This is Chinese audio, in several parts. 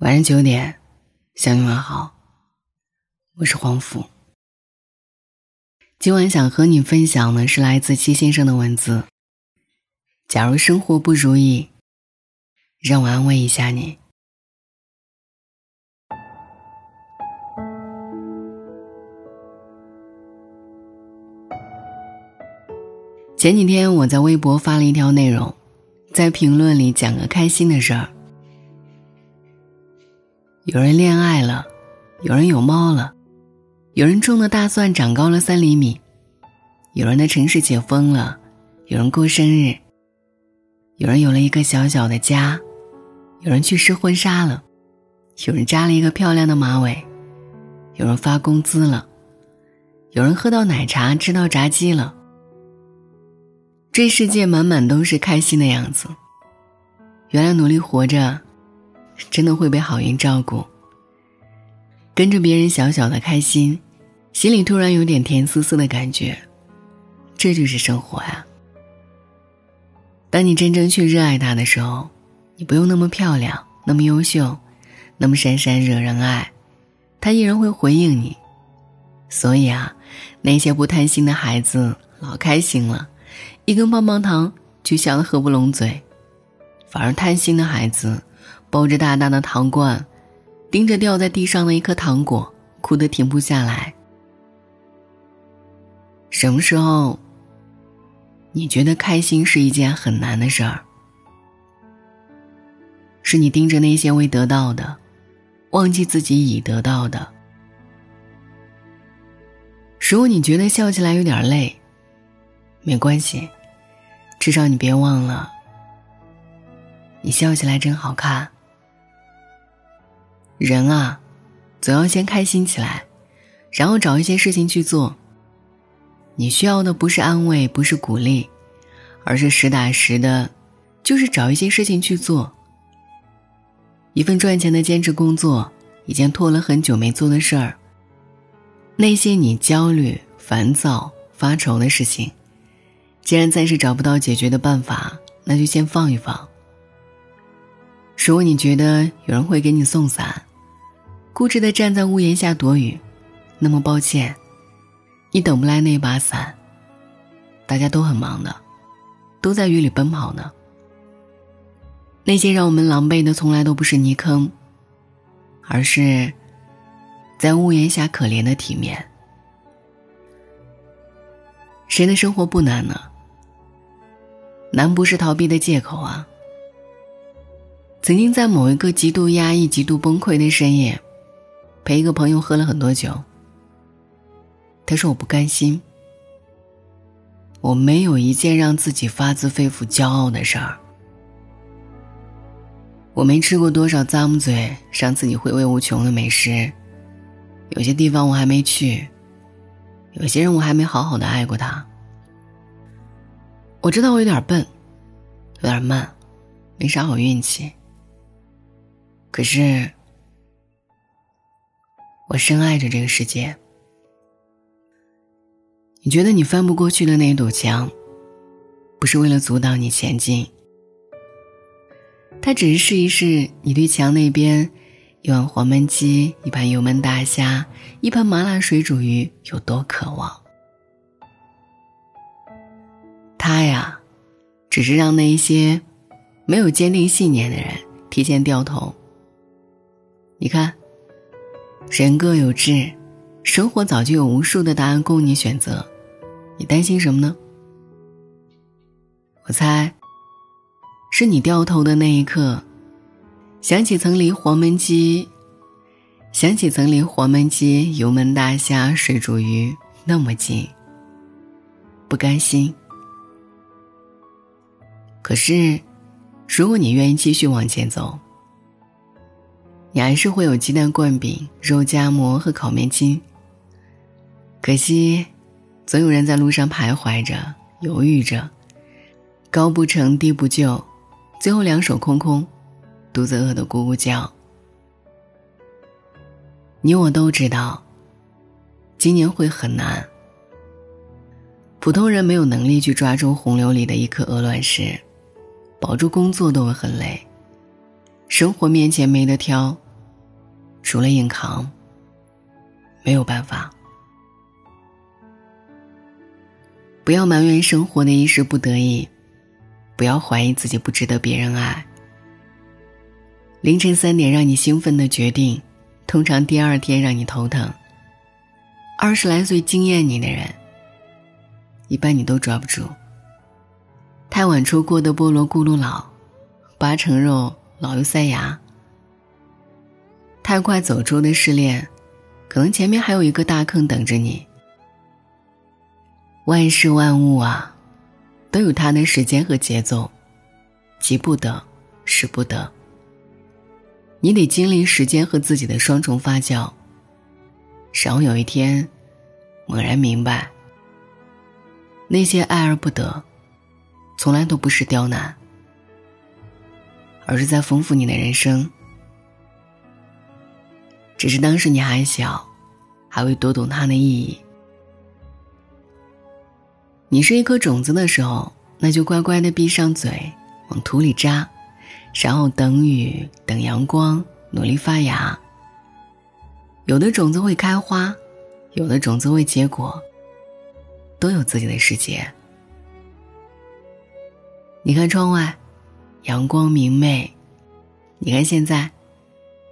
晚上九点，向你问好。我是黄甫。今晚想和你分享的是来自七先生的文字。假如生活不如意，让我安慰一下你。前几天我在微博发了一条内容，在评论里讲个开心的事儿。有人恋爱了，有人有猫了，有人种的大蒜长高了三厘米，有人的城市解封了，有人过生日，有人有了一个小小的家，有人去试婚纱了，有人扎了一个漂亮的马尾，有人发工资了，有人喝到奶茶吃到炸鸡了。这世界满满都是开心的样子。原来努力活着。真的会被好运照顾。跟着别人小小的开心，心里突然有点甜丝丝的感觉，这就是生活呀。当你真正去热爱它的时候，你不用那么漂亮，那么优秀，那么闪闪惹人爱，它依然会回应你。所以啊，那些不贪心的孩子老开心了，一根棒棒糖就笑得合不拢嘴，反而贪心的孩子。抱着大大的糖罐，盯着掉在地上的一颗糖果，哭得停不下来。什么时候，你觉得开心是一件很难的事儿？是你盯着那些未得到的，忘记自己已得到的。如果你觉得笑起来有点累，没关系，至少你别忘了，你笑起来真好看。人啊，总要先开心起来，然后找一些事情去做。你需要的不是安慰，不是鼓励，而是实打实的，就是找一些事情去做。一份赚钱的兼职工作，一件拖了很久没做的事儿。那些你焦虑、烦躁、发愁的事情，既然暂时找不到解决的办法，那就先放一放。如果你觉得有人会给你送伞，固执的站在屋檐下躲雨，那么抱歉，你等不来那把伞。大家都很忙的，都在雨里奔跑呢。那些让我们狼狈的，从来都不是泥坑，而是在屋檐下可怜的体面。谁的生活不难呢？难不是逃避的借口啊。曾经在某一个极度压抑、极度崩溃的深夜。陪一个朋友喝了很多酒。他说：“我不甘心，我没有一件让自己发自肺腑骄傲的事儿。我没吃过多少咂嘴让自己回味无穷的美食，有些地方我还没去，有些人我还没好好的爱过他。我知道我有点笨，有点慢，没啥好运气。可是。”我深爱着这个世界。你觉得你翻不过去的那堵墙，不是为了阻挡你前进，它只是试一试你对墙那边一碗黄焖鸡、一盘油焖大虾、一盘麻辣水煮鱼有多渴望。它呀，只是让那一些没有坚定信念的人提前掉头。你看。人各有志，生活早就有无数的答案供你选择，你担心什么呢？我猜，是你掉头的那一刻，想起曾离黄焖鸡，想起曾离黄焖鸡、油焖大虾、水煮鱼那么近，不甘心。可是，如果你愿意继续往前走。你还是会有鸡蛋灌饼、肉夹馍和烤面筋。可惜，总有人在路上徘徊着、犹豫着，高不成低不就，最后两手空空，肚子饿得咕咕叫。你我都知道，今年会很难。普通人没有能力去抓住洪流里的一颗鹅卵石，保住工作都会很累。生活面前没得挑，除了硬扛，没有办法。不要埋怨生活的一时不得已，不要怀疑自己不值得别人爱。凌晨三点让你兴奋的决定，通常第二天让你头疼。二十来岁惊艳你的人，一般你都抓不住。太晚出锅的菠萝咕噜老，八成肉老又塞牙。太快走出的失恋，可能前面还有一个大坑等着你。万事万物啊，都有它的时间和节奏，急不得，使不得。你得经历时间和自己的双重发酵，然后有一天，猛然明白，那些爱而不得，从来都不是刁难，而是在丰富你的人生。只是当时你还小，还未读懂它的意义。你是一颗种子的时候，那就乖乖的闭上嘴，往土里扎，然后等雨，等阳光，努力发芽。有的种子会开花，有的种子会结果，都有自己的世界。你看窗外，阳光明媚；你看现在，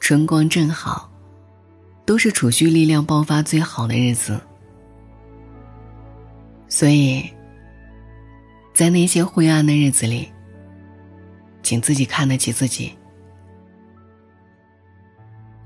春光正好，都是储蓄力量爆发最好的日子。所以，在那些灰暗的日子里，请自己看得起自己。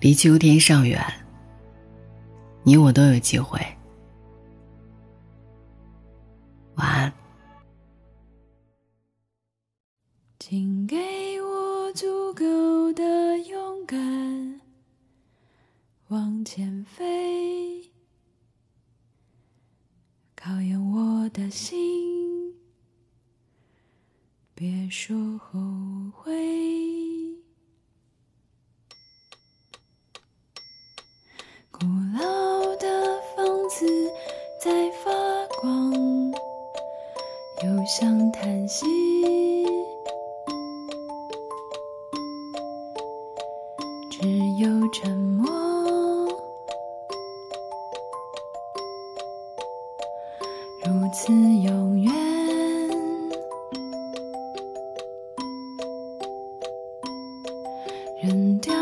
离秋天尚远，你我都有机会。晚安。请给我足够的勇敢，往前飞。考验我的心，别说后悔。古老的房子在发光，又想叹息。只有沉默。如此永远，扔掉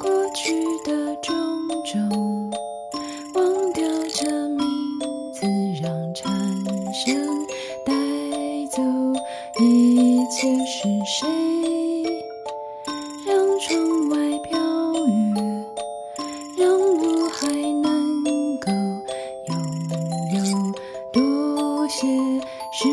过去的种种，些时